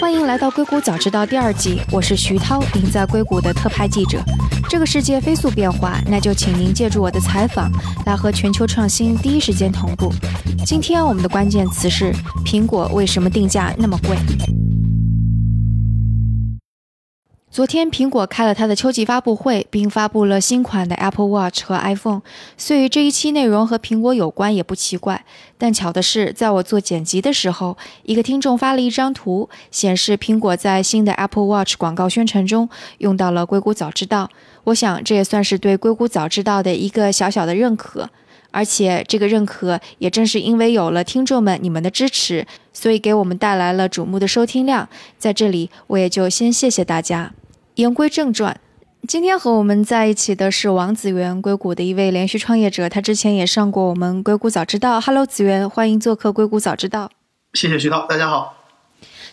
欢迎来到《硅谷早知道》第二季，我是徐涛，您在硅谷的特派记者。这个世界飞速变化，那就请您借助我的采访，来和全球创新第一时间同步。今天我们的关键词是：苹果为什么定价那么贵？昨天，苹果开了它的秋季发布会，并发布了新款的 Apple Watch 和 iPhone。所以这一期内容和苹果有关也不奇怪。但巧的是，在我做剪辑的时候，一个听众发了一张图，显示苹果在新的 Apple Watch 广告宣传中用到了“硅谷早知道”。我想这也算是对“硅谷早知道”的一个小小的认可。而且这个认可也正是因为有了听众们你们的支持，所以给我们带来了瞩目的收听量。在这里，我也就先谢谢大家。言归正传，今天和我们在一起的是王子源，硅谷的一位连续创业者。他之前也上过我们《硅谷早知道》。Hello，子源，欢迎做客《硅谷早知道》。谢谢徐涛，大家好。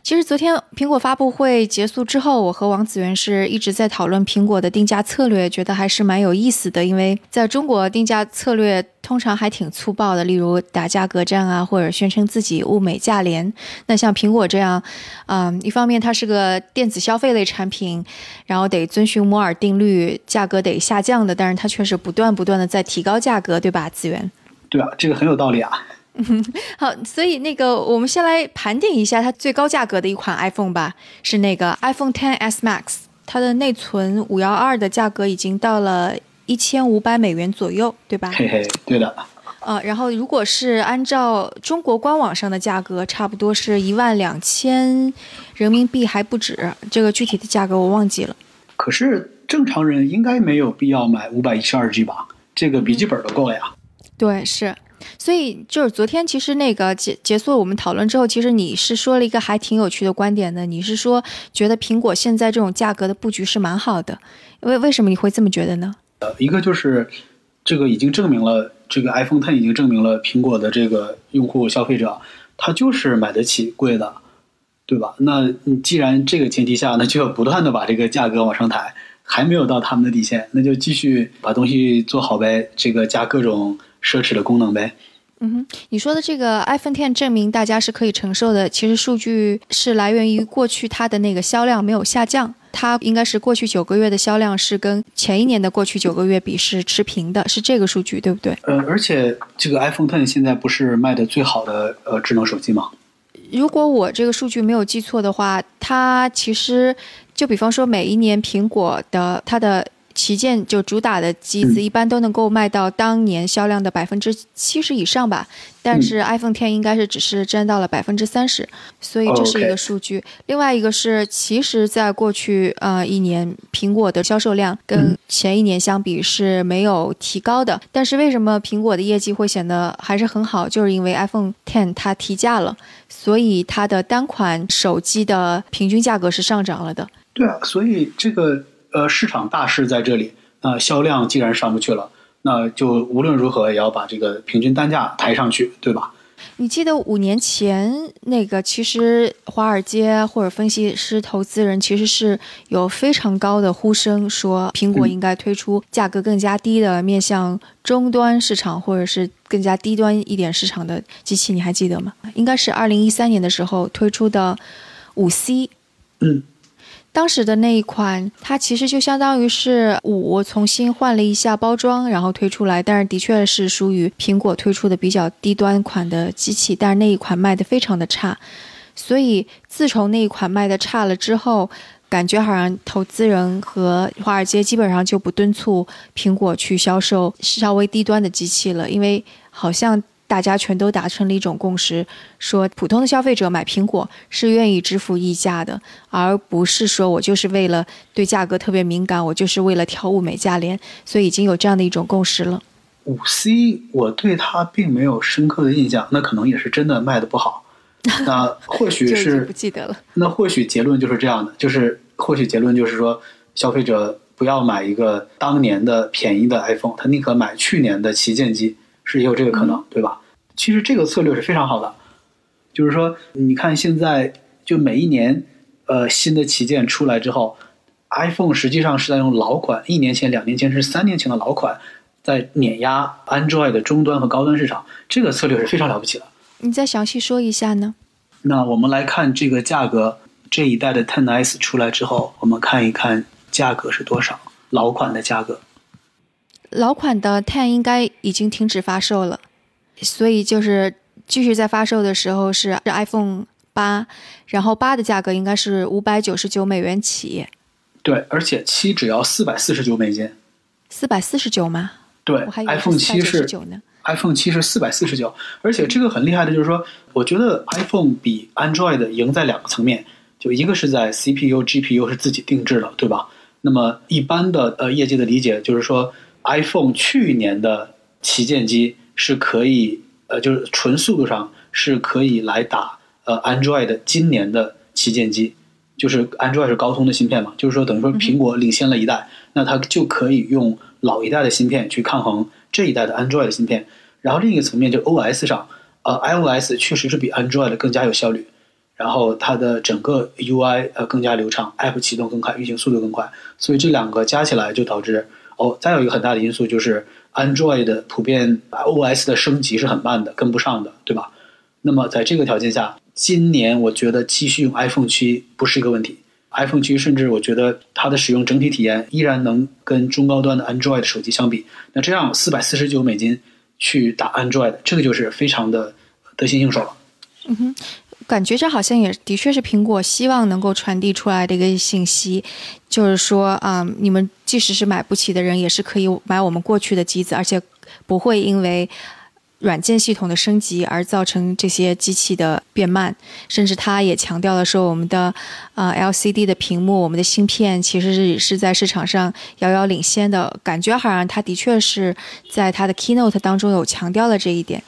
其实昨天苹果发布会结束之后，我和王子源是一直在讨论苹果的定价策略，觉得还是蛮有意思的。因为在中国，定价策略通常还挺粗暴的，例如打价格战啊，或者宣称自己物美价廉。那像苹果这样，嗯，一方面它是个电子消费类产品，然后得遵循摩尔定律，价格得下降的，但是它却是不断不断的在提高价格，对吧？子源？对啊，这个很有道理啊。好，所以那个我们先来盘点一下它最高价格的一款 iPhone 吧，是那个 iPhone 10s Max，它的内存五幺二的价格已经到了一千五百美元左右，对吧？嘿嘿，对的。呃，然后如果是按照中国官网上的价格，差不多是一万两千人民币还不止，这个具体的价格我忘记了。可是正常人应该没有必要买五百一十二 G 吧？这个笔记本都够了呀。对，是。所以就是昨天，其实那个结结束了我们讨论之后，其实你是说了一个还挺有趣的观点的。你是说觉得苹果现在这种价格的布局是蛮好的，为为什么你会这么觉得呢？呃，一个就是这个已经证明了，这个 iPhone Ten 已经证明了苹果的这个用户消费者他就是买得起贵的，对吧？那既然这个前提下，那就要不断的把这个价格往上抬，还没有到他们的底线，那就继续把东西做好呗，这个加各种。奢侈的功能呗。嗯哼，你说的这个 iPhone Ten 证明大家是可以承受的。其实数据是来源于过去它的那个销量没有下降，它应该是过去九个月的销量是跟前一年的过去九个月比是持平的，是这个数据对不对？呃，而且这个 iPhone Ten 现在不是卖的最好的呃智能手机吗？如果我这个数据没有记错的话，它其实就比方说每一年苹果的它的。旗舰就主打的机子一般都能够卖到当年销量的百分之七十以上吧，但是 iPhone 10应该是只是占到了百分之三十，所以这是一个数据。另外一个是，其实在过去呃一年，苹果的销售量跟前一年相比是没有提高的，但是为什么苹果的业绩会显得还是很好？就是因为 iPhone 10它提价了，所以它的单款手机的平均价格是上涨了的。对啊，所以这个。呃，市场大势在这里，那销量既然上不去了，那就无论如何也要把这个平均单价抬上去，对吧？你记得五年前那个，其实华尔街或者分析师、投资人其实是有非常高的呼声，说苹果应该推出价格更加低的、面向终端市场或者是更加低端一点市场的机器，你还记得吗？应该是二零一三年的时候推出的五 C。嗯。当时的那一款，它其实就相当于是五重新换了一下包装，然后推出来。但是的确是属于苹果推出的比较低端款的机器，但是那一款卖的非常的差。所以自从那一款卖的差了之后，感觉好像投资人和华尔街基本上就不敦促苹果去销售稍微低端的机器了，因为好像。大家全都达成了一种共识，说普通的消费者买苹果是愿意支付溢价的，而不是说我就是为了对价格特别敏感，我就是为了挑物美价廉，所以已经有这样的一种共识了。五 C 我对它并没有深刻的印象，那可能也是真的卖的不好。那或许是不记得了。那或许结论就是这样的，就是或许结论就是说，消费者不要买一个当年的便宜的 iPhone，他宁可买去年的旗舰机。是也有这个可能，对吧？其实这个策略是非常好的，就是说，你看现在就每一年，呃，新的旗舰出来之后，iPhone 实际上是在用老款，一年前、两年前是三年前的老款，在碾压 Android 的终端和高端市场，这个策略是非常了不起的。你再详细说一下呢？那我们来看这个价格，这一代的 Ten S 出来之后，我们看一看价格是多少，老款的价格。老款的 Ten 应该已经停止发售了，所以就是继续在发售的时候是 iPhone 八，然后八的价格应该是五百九十九美元起。对，而且七只要四百四十九美金。四百四十九吗？对，iPhone 七是 iPhone 七是四百四十九，而且这个很厉害的就是说，我觉得 iPhone 比 Android 赢在两个层面，就一个是在 CPU、GPU 是自己定制的，对吧？那么一般的呃业界的理解就是说。iPhone 去年的旗舰机是可以，呃，就是纯速度上是可以来打呃 Android 今年的旗舰机，就是 Android 是高通的芯片嘛，就是说等于说苹果领先了一代，那它就可以用老一代的芯片去抗衡这一代的 Android 的芯片。然后另一个层面就 OS 上，呃，iOS 确实是比 Android 更加有效率，然后它的整个 UI 呃更加流畅，App 启动更快，运行速度更快，所以这两个加起来就导致。哦，再有一个很大的因素就是，Android 的普遍 OS 的升级是很慢的，跟不上的，对吧？那么在这个条件下，今年我觉得继续用 iPhone 七不是一个问题。iPhone 七甚至我觉得它的使用整体体验依然能跟中高端的 Android 手机相比。那这样四百四十九美金去打 Android，这个就是非常的得心应手了。嗯哼。感觉这好像也的确是苹果希望能够传递出来的一个信息，就是说啊，你们即使是买不起的人，也是可以买我们过去的机子，而且不会因为。软件系统的升级而造成这些机器的变慢，甚至他也强调了说，我们的呃 LCD 的屏幕，我们的芯片其实是是在市场上遥遥领先的。感觉好像他的确是在他的 Keynote 当中有强调了这一点。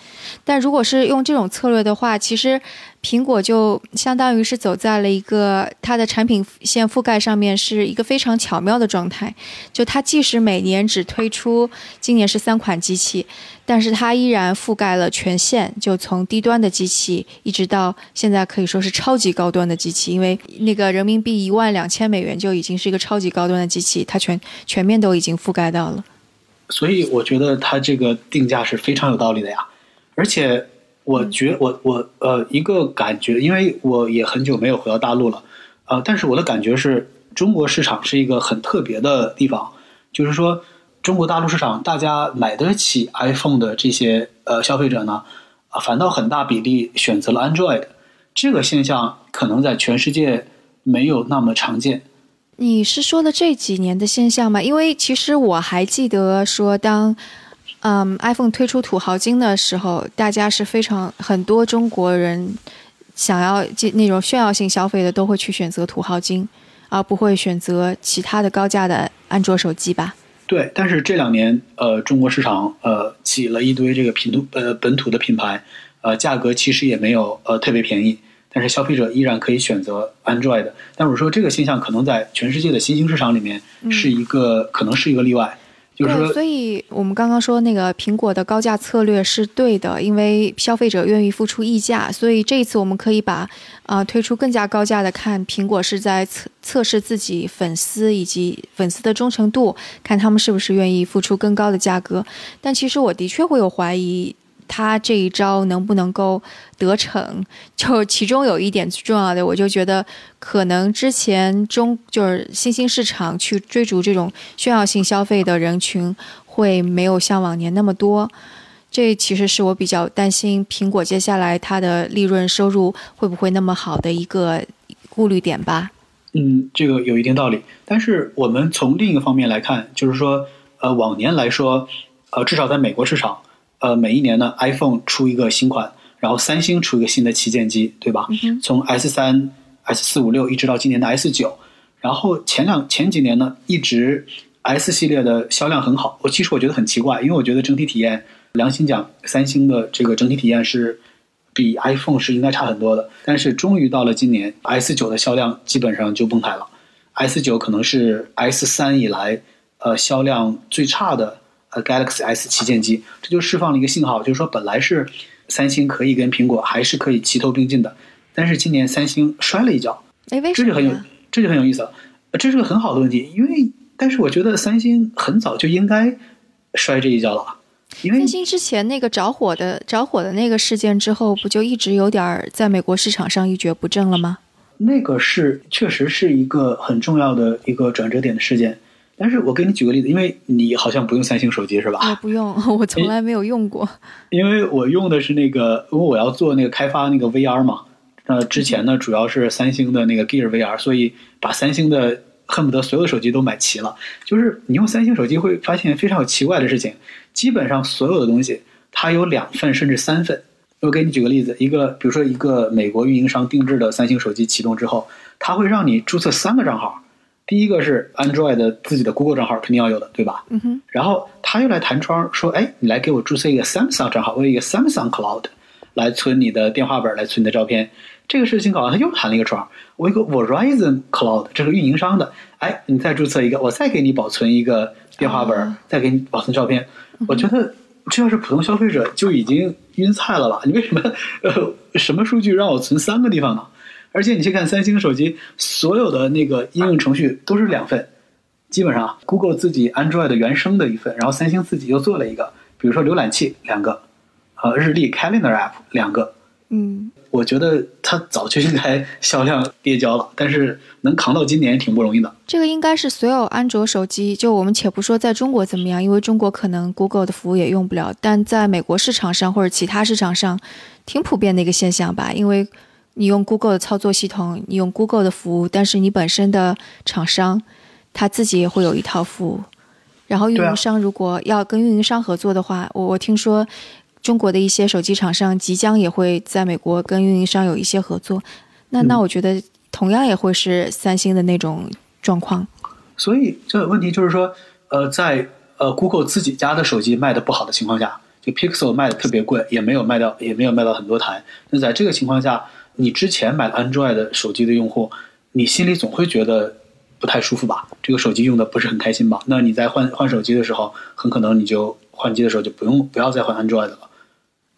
但如果是用这种策略的话，其实苹果就相当于是走在了一个它的产品线覆盖上面是一个非常巧妙的状态。就它即使每年只推出今年是三款机器。但是它依然覆盖了全线，就从低端的机器一直到现在可以说是超级高端的机器，因为那个人民币一万两千美元就已经是一个超级高端的机器，它全全面都已经覆盖到了。所以我觉得它这个定价是非常有道理的呀。而且我觉我我呃一个感觉，因为我也很久没有回到大陆了，呃，但是我的感觉是中国市场是一个很特别的地方，就是说。中国大陆市场，大家买得起 iPhone 的这些呃消费者呢，啊，反倒很大比例选择了 Android，这个现象可能在全世界没有那么常见。你是说的这几年的现象吗？因为其实我还记得说，当嗯 iPhone 推出土豪金的时候，大家是非常很多中国人想要那种炫耀性消费的，都会去选择土豪金，而不会选择其他的高价的安卓手机吧。对，但是这两年，呃，中国市场呃起了一堆这个品土呃本土的品牌，呃，价格其实也没有呃特别便宜，但是消费者依然可以选择 Android。但我说这个现象可能在全世界的新兴市场里面是一个可能是一个例外。对，所以我们刚刚说那个苹果的高价策略是对的，因为消费者愿意付出溢价，所以这一次我们可以把啊推出更加高价的，看苹果是在测测试自己粉丝以及粉丝的忠诚度，看他们是不是愿意付出更高的价格。但其实我的确会有怀疑。他这一招能不能够得逞？就其中有一点最重要的，我就觉得可能之前中就是新兴市场去追逐这种炫耀性消费的人群会没有像往年那么多。这其实是我比较担心苹果接下来它的利润收入会不会那么好的一个顾虑点吧。嗯，这个有一定道理。但是我们从另一个方面来看，就是说，呃，往年来说，呃，至少在美国市场。呃，每一年呢，iPhone 出一个新款，然后三星出一个新的旗舰机，对吧？从 S 三、S 四、五六一直到今年的 S 九，然后前两前几年呢，一直 S 系列的销量很好。我其实我觉得很奇怪，因为我觉得整体体验，良心讲，三星的这个整体体验是比 iPhone 是应该差很多的。但是终于到了今年，S 九的销量基本上就崩盘了。S 九可能是 S 三以来呃销量最差的。呃，Galaxy S 旗舰机，这就释放了一个信号，就是说本来是三星可以跟苹果还是可以齐头并进的，但是今年三星摔了一跤，哎，为什么？这就很有，这就很有意思了。这是个很好的问题，因为但是我觉得三星很早就应该摔这一跤了。因为三星之前那个着火的着火的那个事件之后，不就一直有点儿在美国市场上一蹶不振了吗？那个是确实是一个很重要的一个转折点的事件。但是我给你举个例子，因为你好像不用三星手机是吧？我不用，我从来没有用过。因为我用的是那个，因为我要做那个开发那个 VR 嘛。呃，之前呢主要是三星的那个 Gear VR，所以把三星的恨不得所有的手机都买齐了。就是你用三星手机会发现非常有奇怪的事情，基本上所有的东西它有两份甚至三份。我给你举个例子，一个比如说一个美国运营商定制的三星手机启动之后，它会让你注册三个账号。第一个是 Android 的自己的 Google 账号，肯定要有的，对吧？嗯哼。然后他又来弹窗说：“哎，你来给我注册一个 Samsung 账号，我有一个 Samsung Cloud 来存你的电话本，来存你的照片。”这个事情搞完，他又弹了一个窗，我一个 Verizon Cloud，这是运营商的。哎，你再注册一个，我再给你保存一个电话本，再给你保存照片。我觉得这要是普通消费者就已经晕菜了吧？你为什么呃什么数据让我存三个地方呢？而且你去看三星手机，所有的那个应用程序都是两份，基本上 Google 自己 Android 的原生的一份，然后三星自己又做了一个，比如说浏览器两个，呃，日历 Calendar App 两个。嗯，我觉得它早就应该销量跌跤了，但是能扛到今年也挺不容易的。这个应该是所有安卓手机，就我们且不说在中国怎么样，因为中国可能 Google 的服务也用不了，但在美国市场上或者其他市场上，挺普遍的一个现象吧，因为。你用 Google 的操作系统，你用 Google 的服务，但是你本身的厂商他自己也会有一套服务。然后运营商如果要跟运营商合作的话，我我听说中国的一些手机厂商即将也会在美国跟运营商有一些合作。那那我觉得同样也会是三星的那种状况。所以这个问题就是说，呃，在呃 Google 自己家的手机卖的不好的情况下，就 Pixel 卖的特别贵，也没有卖掉也没有卖到很多台。那在这个情况下。你之前买了 Android 的手机的用户，你心里总会觉得不太舒服吧？这个手机用的不是很开心吧？那你在换换手机的时候，很可能你就换机的时候就不用不要再换 Android 了。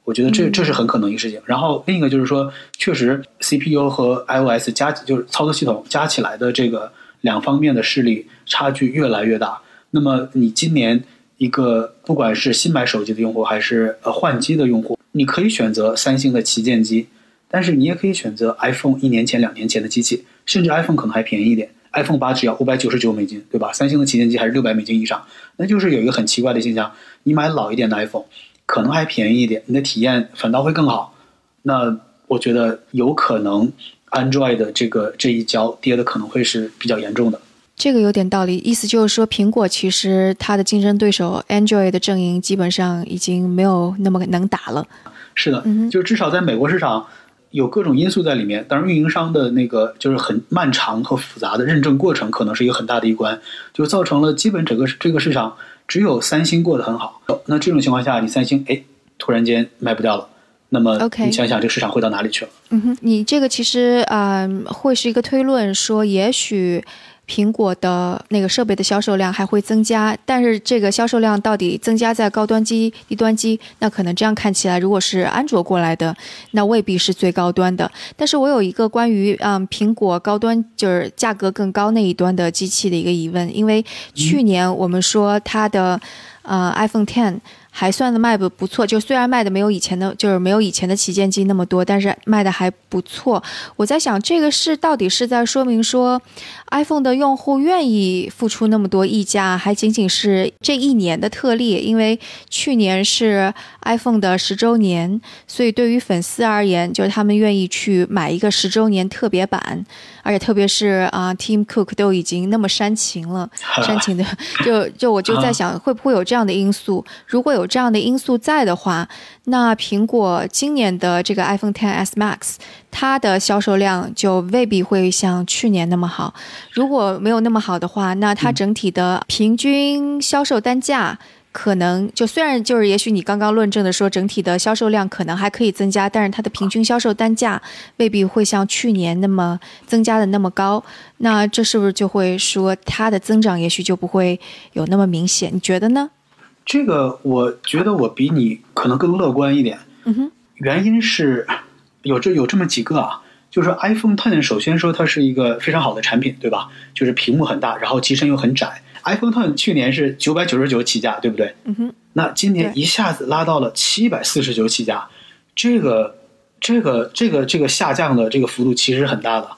我觉得这这是很可能一个事情。然后另一个就是说，确实 CPU 和 iOS 加就是操作系统加起来的这个两方面的势力差距越来越大。那么你今年一个不管是新买手机的用户还是呃换机的用户，你可以选择三星的旗舰机。但是你也可以选择 iPhone 一年前、两年前的机器，甚至 iPhone 可能还便宜一点，iPhone 八只要五百九十九美金，对吧？三星的旗舰机还是六百美金以上，那就是有一个很奇怪的现象：你买老一点的 iPhone，可能还便宜一点，你的体验反倒会更好。那我觉得有可能 Android 的这个这一跤跌的可能会是比较严重的。这个有点道理，意思就是说，苹果其实它的竞争对手 Android 的阵营基本上已经没有那么能打了。是的，就至少在美国市场。有各种因素在里面，当然运营商的那个就是很漫长和复杂的认证过程，可能是一个很大的一关，就造成了基本整个这个市场只有三星过得很好。那这种情况下，你三星哎突然间卖不掉了，那么你想想这个市场会到哪里去了？嗯哼，你这个其实啊会是一个推论，说也许。苹果的那个设备的销售量还会增加，但是这个销售量到底增加在高端机、低端机？那可能这样看起来，如果是安卓过来的，那未必是最高端的。但是我有一个关于嗯苹果高端就是价格更高那一端的机器的一个疑问，因为去年我们说它的呃 iPhone Ten。还算的卖的不错，就虽然卖的没有以前的，就是没有以前的旗舰机那么多，但是卖的还不错。我在想，这个是到底是在说明说，iPhone 的用户愿意付出那么多溢价，还仅仅是这一年的特例？因为去年是 iPhone 的十周年，所以对于粉丝而言，就是他们愿意去买一个十周年特别版。而且特别是啊，Tim Cook 都已经那么煽情了，煽情的，就就我就在想，会不会有这样的因素？如果有这样的因素在的话，那苹果今年的这个 iPhone X Max，它的销售量就未必会像去年那么好。如果没有那么好的话，那它整体的平均销售单价。可能就虽然就是也许你刚刚论证的说整体的销售量可能还可以增加，但是它的平均销售单价未必会像去年那么增加的那么高。那这是不是就会说它的增长也许就不会有那么明显？你觉得呢？这个我觉得我比你可能更乐观一点。嗯哼，原因是有这有这么几个啊，就是 iPhone Ten 首先说它是一个非常好的产品，对吧？就是屏幕很大，然后机身又很窄。iPhone Ten 去年是九百九十九起价，对不对？嗯哼，那今年一下子拉到了七百四十九起价，这个这个这个这个下降的这个幅度其实很大的，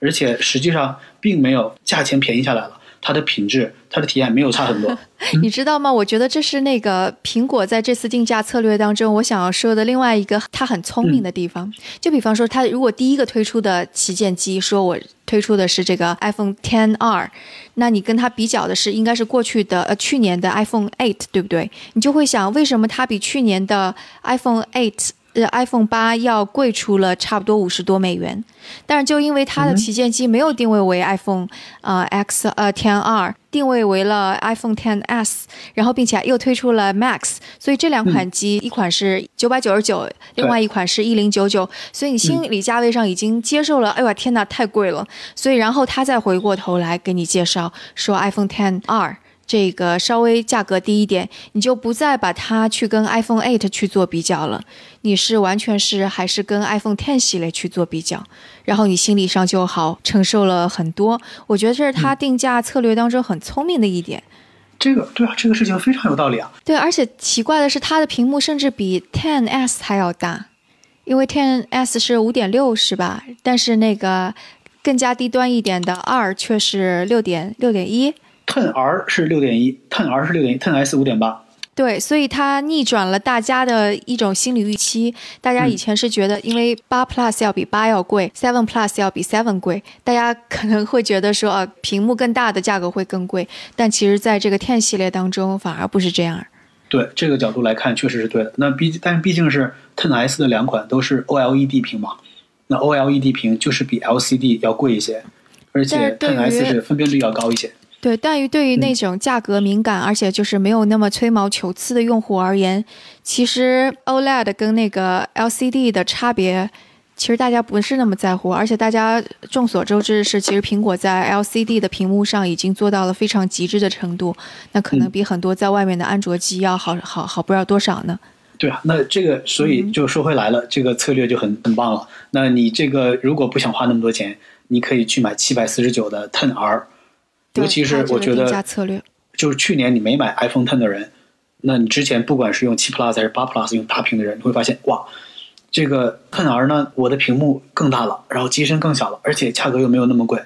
而且实际上并没有价钱便宜下来了，它的品质、它的体验没有差很多。你知道吗？我觉得这是那个苹果在这次定价策略当中，我想要说的另外一个它很聪明的地方。就比方说，它如果第一个推出的旗舰机，说我推出的是这个 iPhone 10R，那你跟它比较的是应该是过去的呃去年的 iPhone 8，对不对？你就会想，为什么它比去年的 iPhone 8呃 iPhone 八要贵出了差不多五十多美元？但是就因为它的旗舰机没有定位为 iPhone 呃 X 呃 Ten R，定位为了 iPhone Ten S，然后并且又推出了 Max，所以这两款机、一款是九百九十九，另外一款是一零九九，所以你心理价位上已经接受了，哎呦天哪，太贵了。所以然后他再回过头来给你介绍说 iPhone 10R。这个稍微价格低一点，你就不再把它去跟 iPhone 8去做比较了，你是完全是还是跟 iPhone 10系列去做比较，然后你心理上就好承受了很多。我觉得这是它定价策略当中很聪明的一点。这个对啊，这个事情非常有道理啊。对，而且奇怪的是，它的屏幕甚至比 10s 还要大，因为 10s 是五点六是吧？但是那个更加低端一点的二却是六点六点一。Ten R 是六点一，Ten R 是六点一，Ten S 五点八。对，所以它逆转了大家的一种心理预期。大家以前是觉得，因为八 Plus 要比八要贵，Seven Plus 要比 Seven 贵，大家可能会觉得说，啊，屏幕更大的价格会更贵。但其实，在这个 Ten 系列当中，反而不是这样。对这个角度来看，确实是对的。那毕但是毕竟是 Ten S 的两款都是 OLED 屏嘛，那 OLED 屏就是比 LCD 要贵一些，而且 Ten S 是分辨率要高一些。对，但于对于那种价格敏感，而且就是没有那么吹毛求疵的用户而言，其实 OLED 跟那个 LCD 的差别，其实大家不是那么在乎。而且大家众所周知是，其实苹果在 LCD 的屏幕上已经做到了非常极致的程度，那可能比很多在外面的安卓机要好好好不知道多少呢。对啊，那这个所以就说回来了，这个策略就很很棒了。那你这个如果不想花那么多钱，你可以去买七百四十九的 Ten R，对尤其是我觉得策略，就是去年你没买 iPhone Ten 的人，那你之前不管是用七 Plus 还是八 Plus 用大屏的人，你会发现哇，这个 Ten R 呢，我的屏幕更大了，然后机身更小了，而且价格又没有那么贵。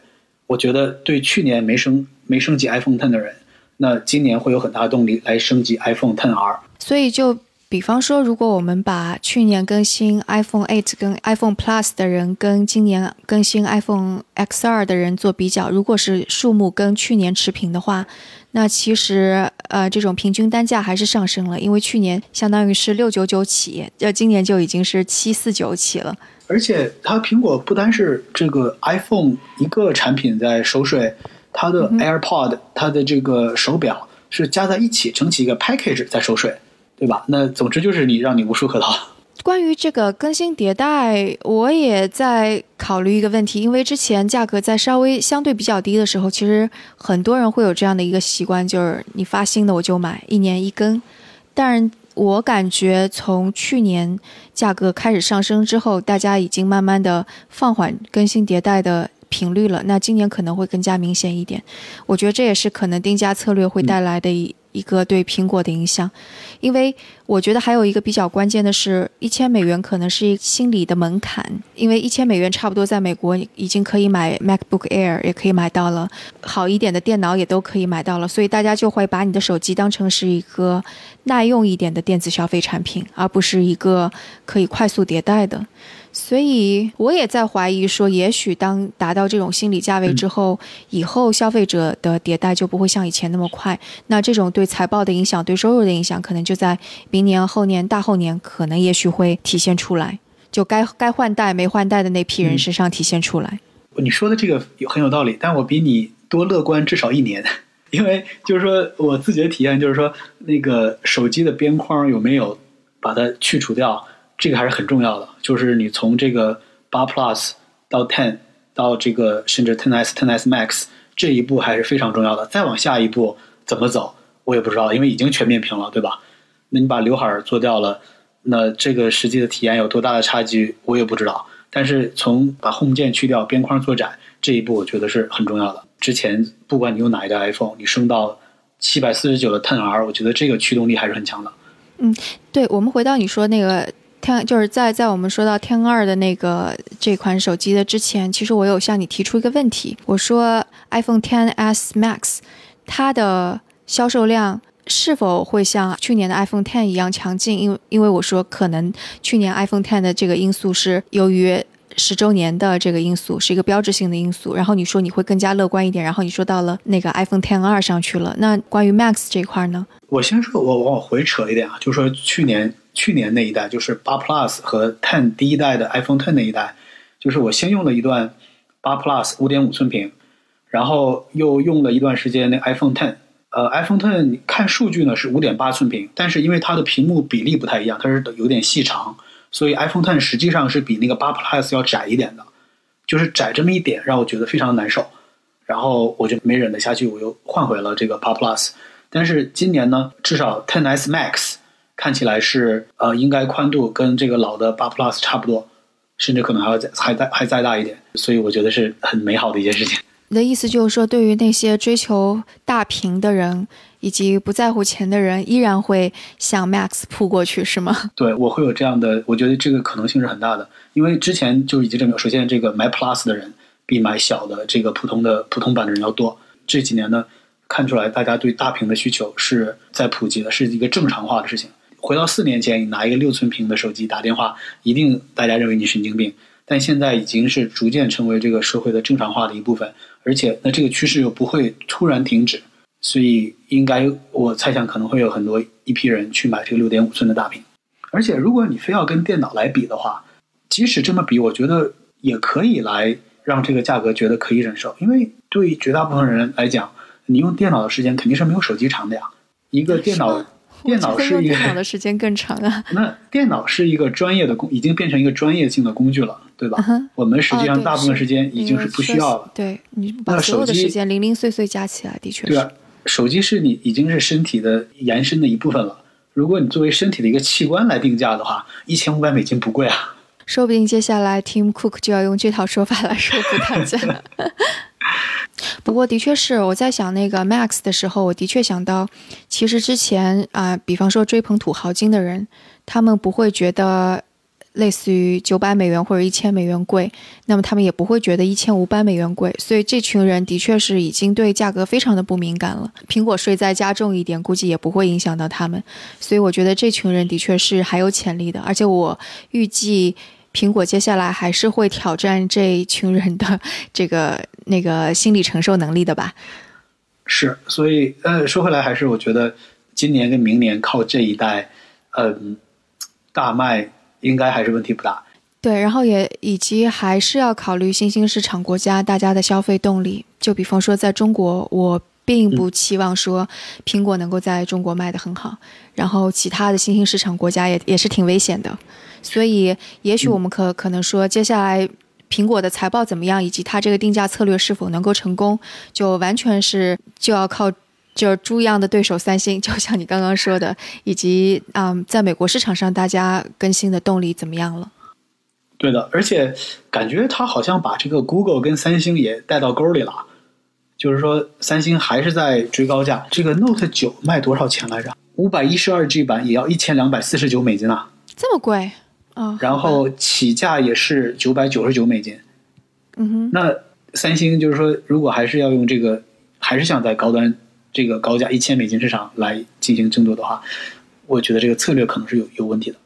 我觉得对去年没升没升级 iPhone Ten 的人，那今年会有很大的动力来升级 iPhone Ten R。所以就比方说，如果我们把去年更新 iPhone 8跟 iPhone Plus 的人跟今年更新 iPhone XR 的人做比较，如果是数目跟去年持平的话，那其实呃这种平均单价还是上升了，因为去年相当于是六九九起，呃今年就已经是七四九起了。而且它苹果不单是这个 iPhone 一个产品在收税，它的 AirPod、它的这个手表是加在一起整起一个 package 在收税，对吧？那总之就是你让你无处可逃。关于这个更新迭代，我也在考虑一个问题，因为之前价格在稍微相对比较低的时候，其实很多人会有这样的一个习惯，就是你发新的我就买，一年一更。但我感觉从去年价格开始上升之后，大家已经慢慢的放缓更新迭代的频率了。那今年可能会更加明显一点，我觉得这也是可能定价策略会带来的一。一个对苹果的影响，因为我觉得还有一个比较关键的是，一千美元可能是一心理的门槛，因为一千美元差不多在美国已经可以买 MacBook Air，也可以买到了好一点的电脑，也都可以买到了，所以大家就会把你的手机当成是一个耐用一点的电子消费产品，而不是一个可以快速迭代的。所以我也在怀疑说，也许当达到这种心理价位之后，以后消费者的迭代就不会像以前那么快。那这种对财报的影响、对收入的影响，可能就在明年、后年、大后年，可能也许会体现出来，就该该换代没换代的那批人身上体现出来。你说的这个有很有道理，但我比你多乐观至少一年，因为就是说我自己的体验就是说，那个手机的边框有没有把它去除掉，这个还是很重要的。就是你从这个八 Plus 到 Ten 到这个甚至 Ten S、Ten S Max 这一步还是非常重要的。再往下一步怎么走，我也不知道，因为已经全面屏了，对吧？那你把刘海儿做掉了，那这个实际的体验有多大的差距，我也不知道。但是从把 Home 键去掉，边框做窄这一步，我觉得是很重要的。之前不管你用哪一代 iPhone，你升到七百四十九的 Ten R，我觉得这个驱动力还是很强的。嗯，对，我们回到你说那个天就是在在我们说到天二的那个这款手机的之前，其实我有向你提出一个问题，我说 iPhone Ten S Max 它的销售量是否会像去年的 iPhone Ten 一样强劲？因为因为我说可能去年 iPhone Ten 的这个因素是由于十周年的这个因素是一个标志性的因素，然后你说你会更加乐观一点，然后你说到了那个 iPhone Ten 二上去了，那关于 Max 这块呢？我先说，我往回扯一点啊，就是说去年去年那一代，就是八 Plus 和 Ten 第一代的 iPhone Ten 那一代，就是我先用了一段八 Plus 五点五寸屏，然后又用了一段时间那 iPhone Ten，呃，iPhone Ten 看数据呢是五点八寸屏，但是因为它的屏幕比例不太一样，它是有点细长，所以 iPhone Ten 实际上是比那个八 Plus 要窄一点的，就是窄这么一点让我觉得非常难受，然后我就没忍得下去，我又换回了这个八 Plus。但是今年呢，至少 Ten S Max 看起来是呃，应该宽度跟这个老的八 Plus 差不多，甚至可能还要再还再还再大一点，所以我觉得是很美好的一件事情。你的意思就是说，对于那些追求大屏的人以及不在乎钱的人，依然会向 Max 扑过去，是吗？对，我会有这样的，我觉得这个可能性是很大的，因为之前就已经证明，首先这个买 Plus 的人比买小的这个普通的普通版的人要多，这几年呢。看出来，大家对大屏的需求是在普及的，是一个正常化的事情。回到四年前，你拿一个六寸屏的手机打电话，一定大家认为你神经病。但现在已经是逐渐成为这个社会的正常化的一部分，而且那这个趋势又不会突然停止，所以应该我猜想可能会有很多一批人去买这个六点五寸的大屏。而且如果你非要跟电脑来比的话，即使这么比，我觉得也可以来让这个价格觉得可以忍受，因为对绝大部分人来讲。你用电脑的时间肯定是没有手机长的呀。一个电脑，电脑是一个电脑的时间更长啊。那电脑是一个专业的工，已经变成一个专业性的工具了，对吧？我们实际上大部分时间已经是不需要了。对你把所有的时间零零碎碎加起来，的确是。对啊，手机是你已经是身体的延伸的一部分了。如果你作为身体的一个器官来定价的话，一千五百美金不贵啊。说不定接下来 Tim Cook 就要用这套说法来说服大家。不过，的确是我在想那个 Max 的时候，我的确想到，其实之前啊，比方说追捧土豪金的人，他们不会觉得类似于九百美元或者一千美元贵，那么他们也不会觉得一千五百美元贵，所以这群人的确是已经对价格非常的不敏感了。苹果税再加重一点，估计也不会影响到他们，所以我觉得这群人的确是还有潜力的，而且我预计。苹果接下来还是会挑战这一群人的这个那个心理承受能力的吧？是，所以呃，说回来还是我觉得今年跟明年靠这一代，嗯，大卖应该还是问题不大。对，然后也以及还是要考虑新兴市场国家大家的消费动力。就比方说，在中国，我并不期望说苹果能够在中国卖得很好，然后其他的新兴市场国家也也是挺危险的。所以，也许我们可可能说，接下来苹果的财报怎么样，以及它这个定价策略是否能够成功，就完全是就要靠就是猪一样的对手三星，就像你刚刚说的，以及嗯，在美国市场上大家更新的动力怎么样了？对的，而且感觉他好像把这个 Google 跟三星也带到沟里了，就是说三星还是在追高价。这个 Note 九卖多少钱来着？五百一十二 G 版也要一千两百四十九美金啊！这么贵啊？然后起价也是九百九十九美金，嗯哼。那三星就是说，如果还是要用这个，还是想在高端这个高价一千美金市场来进行争夺的话，我觉得这个策略可能是有有问题的。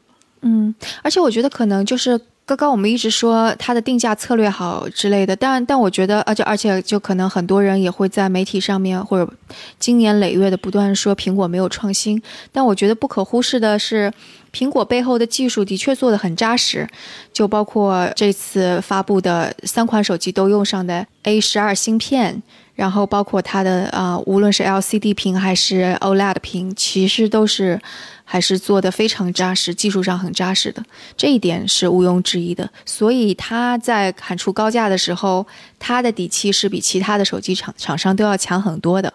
嗯，而且我觉得可能就是刚刚我们一直说它的定价策略好之类的，但但我觉得，而且而且就可能很多人也会在媒体上面或者经年累月的不断说苹果没有创新，但我觉得不可忽视的是。苹果背后的技术的确做得很扎实，就包括这次发布的三款手机都用上的 A 十二芯片，然后包括它的啊，无论是 LCD 屏还是 OLED 屏，其实都是还是做的非常扎实，技术上很扎实的，这一点是毋庸置疑的。所以它在喊出高价的时候，它的底气是比其他的手机厂厂商都要强很多的。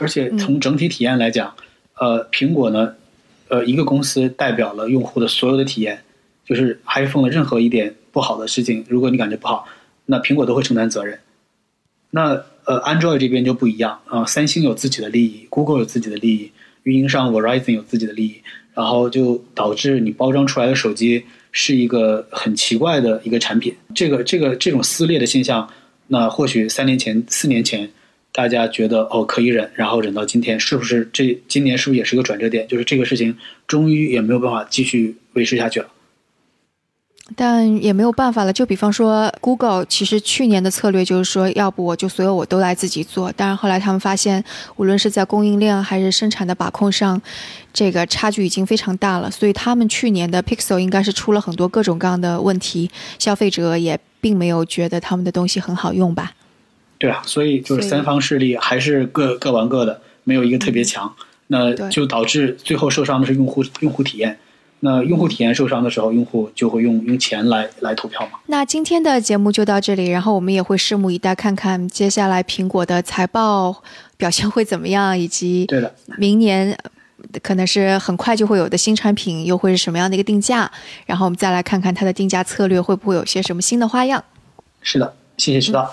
而且从整体体验来讲，呃，苹果呢。呃，一个公司代表了用户的所有的体验，就是 iPhone 的任何一点不好的事情，如果你感觉不好，那苹果都会承担责任。那呃，Android 这边就不一样啊，三星有自己的利益，Google 有自己的利益，运营商 Verizon 有自己的利益，然后就导致你包装出来的手机是一个很奇怪的一个产品。这个这个这种撕裂的现象，那或许三年前、四年前大家觉得哦可以忍，然后忍到今天，是不是这今年是不是也是个转折点？就是这个事情终于也没有办法继续维持下去了。但也没有办法了。就比方说，Google 其实去年的策略就是说，要不我就所有我都来自己做。但是后来他们发现，无论是在供应链还是生产的把控上，这个差距已经非常大了。所以他们去年的 Pixel 应该是出了很多各种各样的问题，消费者也并没有觉得他们的东西很好用吧？对啊，所以就是三方势力还是各各玩各的，没有一个特别强，那就导致最后受伤的是用户用户体验。那用户体验受伤的时候，用户就会用用钱来来投票嘛。那今天的节目就到这里，然后我们也会拭目以待，看看接下来苹果的财报表现会怎么样，以及对的，明年可能是很快就会有的新产品又会是什么样的一个定价，然后我们再来看看它的定价策略会不会有些什么新的花样。是的，谢谢知道。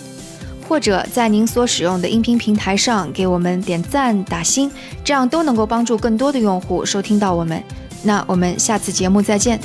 或者在您所使用的音频平台上给我们点赞打星，这样都能够帮助更多的用户收听到我们。那我们下次节目再见。